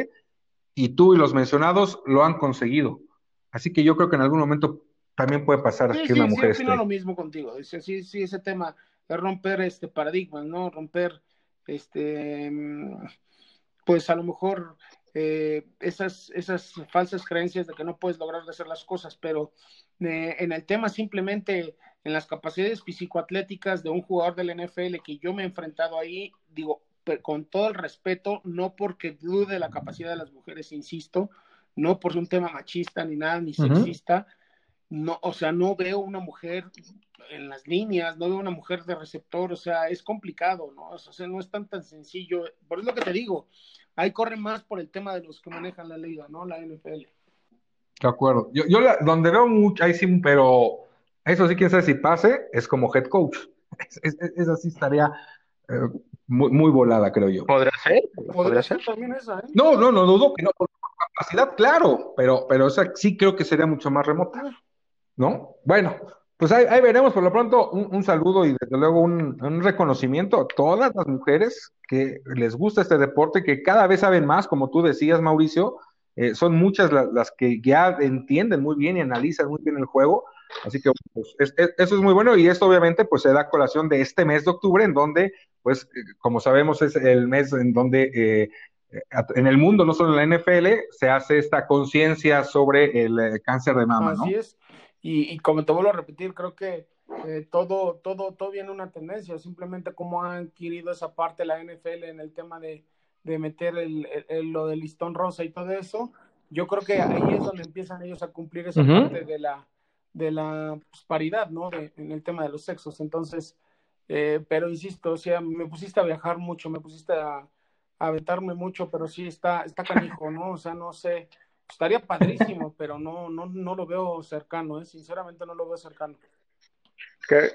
y tú y los mencionados lo han conseguido. Así que yo creo que en algún momento también puede pasar que una mujer sí, lo mismo contigo. Sí, sí, ese tema de romper este paradigma, ¿no? Romper, este, mm, pues a lo mejor eh, esas, esas falsas creencias de que no puedes lograr hacer las cosas, pero eh, en el tema simplemente en las capacidades físico-atléticas de un jugador del NFL que yo me he enfrentado ahí, digo, con todo el respeto, no porque dude la capacidad de las mujeres, insisto, no por un tema machista ni nada, ni sexista, no, o sea, no veo una mujer en las líneas, no veo una mujer de receptor, o sea, es complicado, ¿no? O sea, no es tan tan sencillo. Por eso lo que te digo, ahí corre más por el tema de los que manejan la liga, ¿no? La NFL. De acuerdo. Yo, yo donde veo mucho, ahí sí, pero eso sí, quién sabe si pase, es como head coach. <laughs> Esa sí estaría eh, muy, muy volada, creo yo. ¿Podría ser? ¿Podría, ser también esa, ¿eh? No, no, no dudo que no, por capacidad, claro, pero, pero esa sí creo que sería mucho más remota. ¿No? Bueno, pues ahí, veremos, por lo pronto, un, saludo y desde luego un, reconocimiento a todas las mujeres que les gusta este deporte, que cada vez saben más, como tú decías, Mauricio, eh, son muchas las, que ya entienden muy bien y analizan muy bien el juego, así que pues, eso es muy bueno y esto obviamente pues se da colación de este mes de octubre, en donde, pues, eh, como sabemos, es el mes en donde eh, en el mundo, no solo en la NFL, se hace esta conciencia sobre el cáncer de mama. Así es. Y, como te vuelvo a repetir, creo que eh, todo, todo, todo viene una tendencia, simplemente cómo ha adquirido esa parte la NFL en el tema de, de meter el, lo del listón rosa y todo eso. Yo creo que ahí es donde empiezan ellos a cumplir esa parte de la, de la pues, paridad, ¿no? en el tema de los sexos. Entonces, eh, pero insisto, o sea, me pusiste a viajar mucho, me pusiste a, a aventarme mucho, pero sí está, está canijo, ¿no? O sea, no sé, estaría padrísimo, <laughs> pero no, no, no lo veo cercano, ¿eh? sinceramente no lo veo cercano. Que,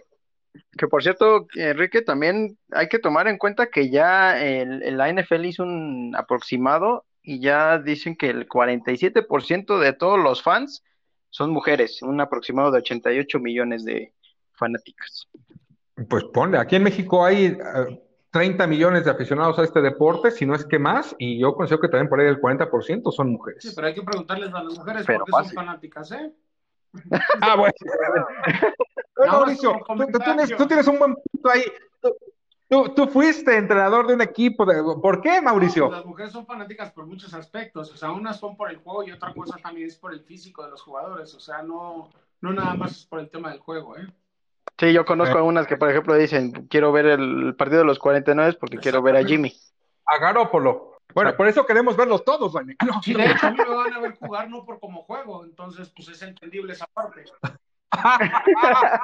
que por cierto, Enrique, también hay que tomar en cuenta que ya el, la NFL hizo un aproximado y ya dicen que el 47% de todos los fans son mujeres, un aproximado de 88 millones de fanáticas. Pues ponle, aquí en México hay eh, 30 millones de aficionados a este deporte, si no es que más, y yo considero que también por ahí el 40% son mujeres. Sí, pero hay que preguntarles a las mujeres por qué son fanáticas, ¿eh? ah, bueno. <laughs> Mauricio, tú, tienes, un buen punto ahí. Tú, fuiste entrenador de un equipo. De, ¿Por qué, Mauricio? las mujeres son fanáticas por muchos aspectos. O sea, unas son por el juego y otra cosa también es por el físico de los jugadores. O sea, no, no nada más es por el tema del juego, ¿eh? Sí, yo conozco algunas unas que, por ejemplo, dicen, quiero ver el partido de los 49 porque quiero ver a Jimmy. A Garópolo. Bueno, por eso queremos verlos todos, Dani. sí, de hecho, a mí me van a ver jugar no por como juego, entonces, pues es entendible esa parte. <laughs>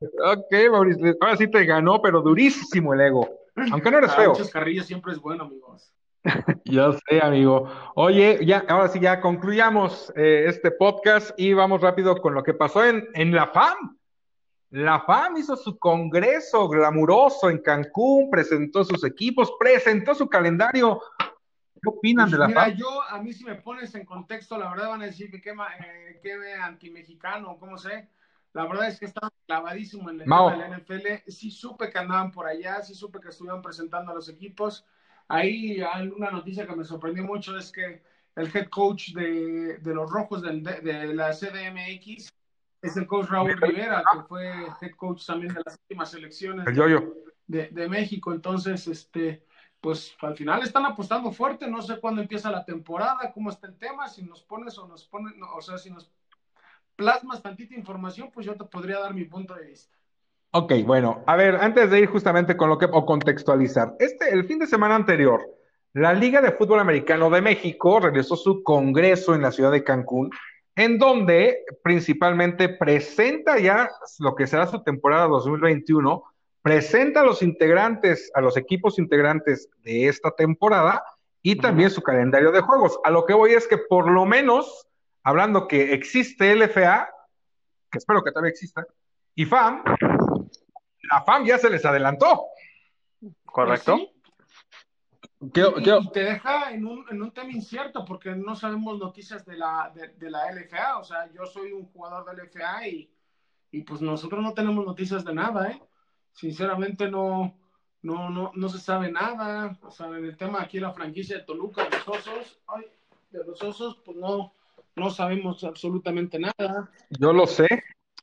ok, Mauricio, ahora sí te ganó, pero durísimo el ego. Aunque no eres ah, feo. Muchas carrillas siempre es bueno, amigos. Ya sé, amigo. Oye, ya, ahora sí, ya concluyamos eh, este podcast y vamos rápido con lo que pasó en, en la FAM. La FAM hizo su congreso glamuroso en Cancún, presentó sus equipos, presentó su calendario. ¿Qué opinan de la mira, FAM? yo, a mí si me pones en contexto, la verdad van a decir que qué, eh, antimexicano, ¿cómo sé? La verdad es que estaba clavadísimo en el tema de la NFL. Sí supe que andaban por allá, sí supe que estuvieron presentando a los equipos Ahí hay una noticia que me sorprendió mucho es que el head coach de, de los Rojos de, de, la CDMX es el coach Raúl Rivera, que fue head coach también de las últimas elecciones de, de, México. Entonces, este, pues al final están apostando fuerte. No sé cuándo empieza la temporada, cómo está el tema. Si nos pones o nos pones, o sea, si nos plasmas tantita información, pues yo te podría dar mi punto de vista. Ok, bueno, a ver, antes de ir justamente con lo que, o contextualizar, este, el fin de semana anterior, la Liga de Fútbol Americano de México realizó su congreso en la ciudad de Cancún, en donde principalmente presenta ya lo que será su temporada 2021, presenta a los integrantes, a los equipos integrantes de esta temporada y también su calendario de juegos. A lo que voy es que por lo menos, hablando que existe LFA, que espero que todavía exista, y FAM, la FAM ya se les adelantó. ¿Correcto? Y, te deja en un, en un, tema incierto porque no sabemos noticias de la, de, la LFA. O sea, yo soy un jugador de LFA y, y, pues nosotros no tenemos noticias de nada, ¿eh? Sinceramente no, no, no, no se sabe nada. O sea, en el tema aquí la franquicia de Toluca, de los Osos, ay, de los Osos, pues no, no sabemos absolutamente nada. Yo lo sé.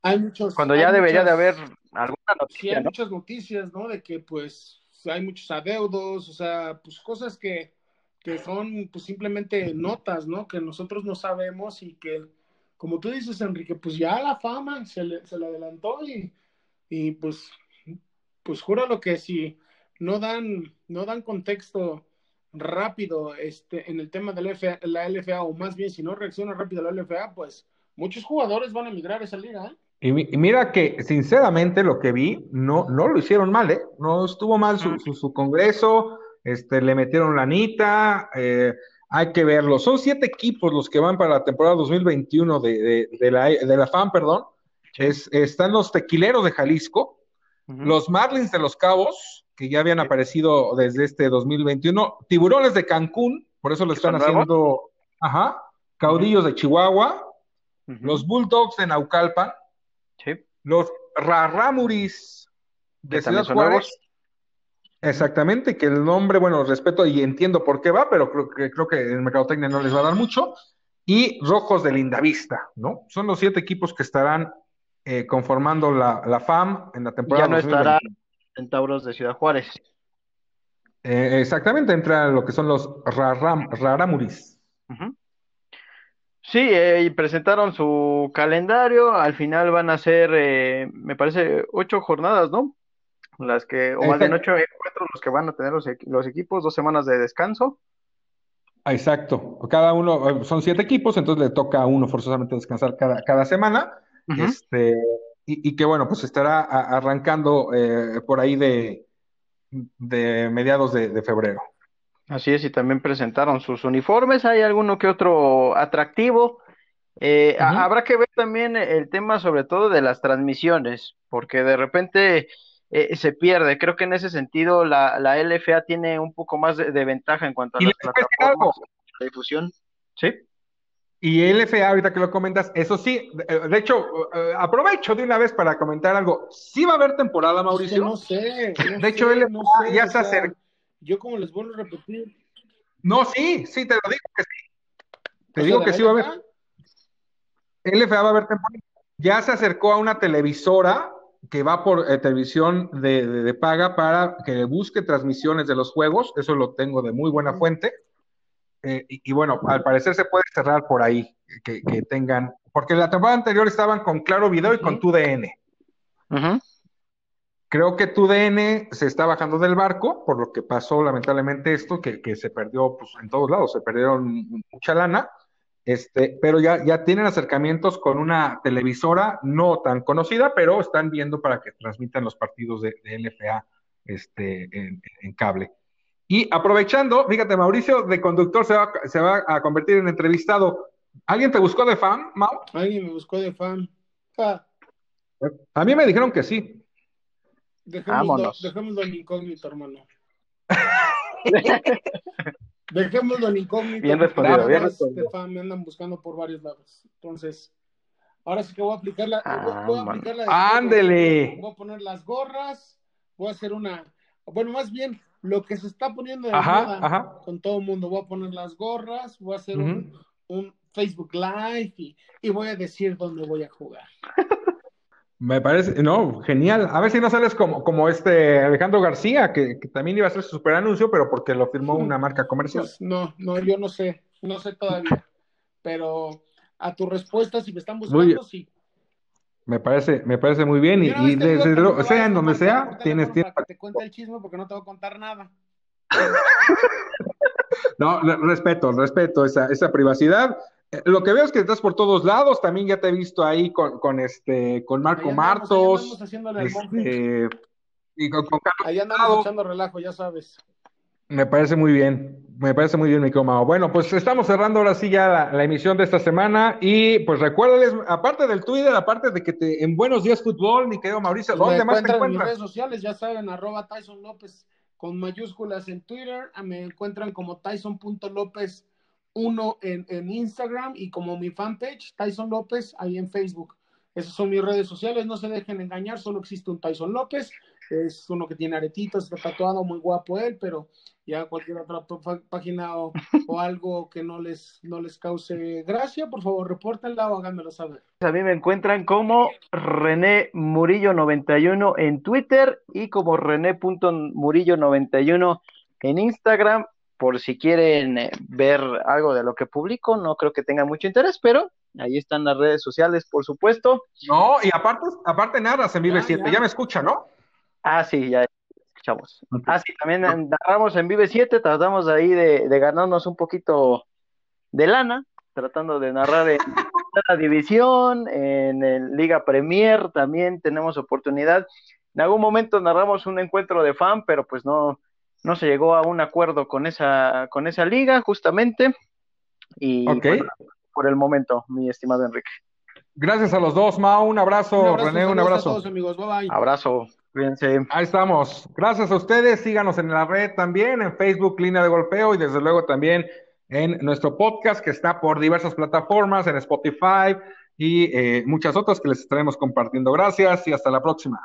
Hay muchos. Cuando ya debería de haber alguna noticia. Sí, hay muchas noticias, ¿no? De que pues hay muchos adeudos, o sea, pues cosas que, que son pues simplemente notas, ¿no? Que nosotros no sabemos y que, como tú dices, Enrique, pues ya la fama se le, se le adelantó y, y pues, pues júralo que si no dan, no dan contexto rápido este, en el tema de la LFA, la LFA, o más bien si no reacciona rápido la LFA, pues muchos jugadores van a migrar a esa liga, ¿eh? Y, mira que, sinceramente, lo que vi, no, no lo hicieron mal, ¿eh? No estuvo mal su, su, congreso, este, le metieron la anita, eh, hay que verlo. Son siete equipos los que van para la temporada 2021 de, de, la, de la FAM, perdón. Es, están los Tequileros de Jalisco, los Marlins de los Cabos, que ya habían aparecido desde este 2021, Tiburones de Cancún, por eso lo están haciendo, ajá, Caudillos de Chihuahua, los Bulldogs de Naucalpan, los Raramuris de Ciudad Juárez. Exactamente, que el nombre, bueno, respeto y entiendo por qué va, pero creo que, creo que el Mercadotecnia no les va a dar mucho. Y Rojos de Lindavista, ¿no? Son los siete equipos que estarán eh, conformando la, FAM en la temporada. Ya no estará Centauros de Ciudad Juárez. Eh, exactamente, entra lo que son los Raramuris. Sí, eh, y presentaron su calendario. Al final van a ser, me parece, ocho jornadas, ¿no? Las que, o más bien ocho encuentros los que van a tener los, los equipos, dos semanas de descanso. Exacto. Cada uno, son siete equipos, entonces le toca a uno forzosamente descansar cada, cada semana. Este, y, que bueno, pues estará arrancando eh, por ahí de, de mediados de, febrero. Así es, y también presentaron sus uniformes. Hay alguno que otro atractivo. Eh, habrá que ver también el tema, sobre todo, de las transmisiones, porque de repente eh, se pierde. Creo que en ese sentido la, la LFA tiene un poco más de, ventaja en cuanto a las plataformas de difusión. ¿Sí? Y LFA, ahorita que lo comentas, eso sí, de hecho, eh, aprovecho de una vez para comentar algo. ¿Sí va a haber temporada, Mauricio? No sé. de hecho, LFA ya se acerca. Yo como les vuelvo a repetir. No, sí, sí, te lo digo que sí. Te digo que sí va a haber. LFA va a haber temporada. Ya se acercó a una televisora que va por eh, televisión de, paga para que busque transmisiones de los juegos, eso lo tengo de muy buena fuente. Eh, y, bueno, al parecer se puede cerrar por ahí, que, tengan, porque la temporada anterior estaban con Claro Video y con TUDN. Creo que TUDN se está bajando del barco, por lo que pasó lamentablemente esto, que, que se perdió pues, en todos lados, se perdieron mucha lana. Este, pero ya, ya tienen acercamientos con una televisora no tan conocida, pero están viendo para que transmitan los partidos de, LFA este, en, cable. Y aprovechando, fíjate, Mauricio de conductor se va, se va a convertir en entrevistado. ¿Alguien te buscó de fan, Mau? Alguien me buscó de fan. A mí me dijeron que sí. Dejémoslo, dejémoslo en incógnito, hermano. <laughs> Dejémoslo en incógnito. Bien respondido, bien respondido. me andan buscando por varios lados. Entonces, ahora sí que voy a aplicar la. voy, a aplicar la ¡Ándele! Voy a poner las gorras. Voy a hacer una. Bueno, más bien, lo que se está poniendo de moda con todo el mundo. Voy a poner las gorras. Voy a hacer un, un, Facebook Live y, y voy a decir dónde voy a jugar. <laughs> Me parece, no, genial. A ver si no sales como, como este Alejandro García, que, también iba a hacer su super anuncio, pero porque lo firmó una marca comercial. Pues no, no, yo no sé, no sé todavía. Pero a tu respuesta, si me están buscando, sí. Me parece, me parece muy bien. Y, y sea en donde sea, tienes tiempo. Para que te cuente el chisme porque no te voy a contar nada. <laughs> no, respeto, respeto esa, esa privacidad. Lo que veo es que estás por todos lados, también ya te he visto ahí con, con este, con Marco Martos, este, y con, con Carlos Ahí andamos echando relajo, ya sabes. Me parece muy bien, me parece muy bien, mi comado. Bueno, pues estamos cerrando ahora sí ya la, emisión de esta semana y pues recuérdales, aparte del Twitter, aparte de que te, en Buenos Días Fútbol, mi querido Mauricio, ¿dónde más te encuentras? En mis redes sociales, ya saben, arroba Tyson López con mayúsculas en Twitter, me encuentran como Tyson.lópez uno en, Instagram y como mi fanpage, Tyson López, ahí en Facebook. Esas son mis redes sociales, no se dejen engañar, solo existe un Tyson López, es uno que tiene aretitos, está tatuado, muy guapo él, pero ya cualquier otra página o, algo que no les, no les cause gracia, por favor, repórtenla o háganmelo saber. A mí me encuentran como René Murillo 91 en Twitter y como René.murillo 91 en Instagram por si quieren eh, ver algo de lo que publico, no creo que tenga mucho interés, pero ahí están las redes sociales, por supuesto. No, y aparte, aparte narras en Vive 7, ya. me escucha, ¿no? Ah, sí, ya escuchamos. Ah, sí, también narramos en Vive 7, tratamos ahí de, de ganarnos un poquito de lana, tratando de narrar en <laughs> la división, en el Liga Premier también tenemos oportunidad. En algún momento narramos un encuentro de fan, pero pues no, no se llegó a un acuerdo con esa, con esa liga, justamente. Y por, el momento, mi estimado Enrique. Gracias a los dos, Mao. Un abrazo, René, un abrazo. A todos, amigos. Bye, bye. Abrazo. Cuídense. Ahí estamos. Gracias a ustedes. Síganos en la red también, en Facebook, Línea de Golpeo, y desde luego también en nuestro podcast que está por diversas plataformas, en Spotify y eh, muchas otras que les estaremos compartiendo. Gracias y hasta la próxima.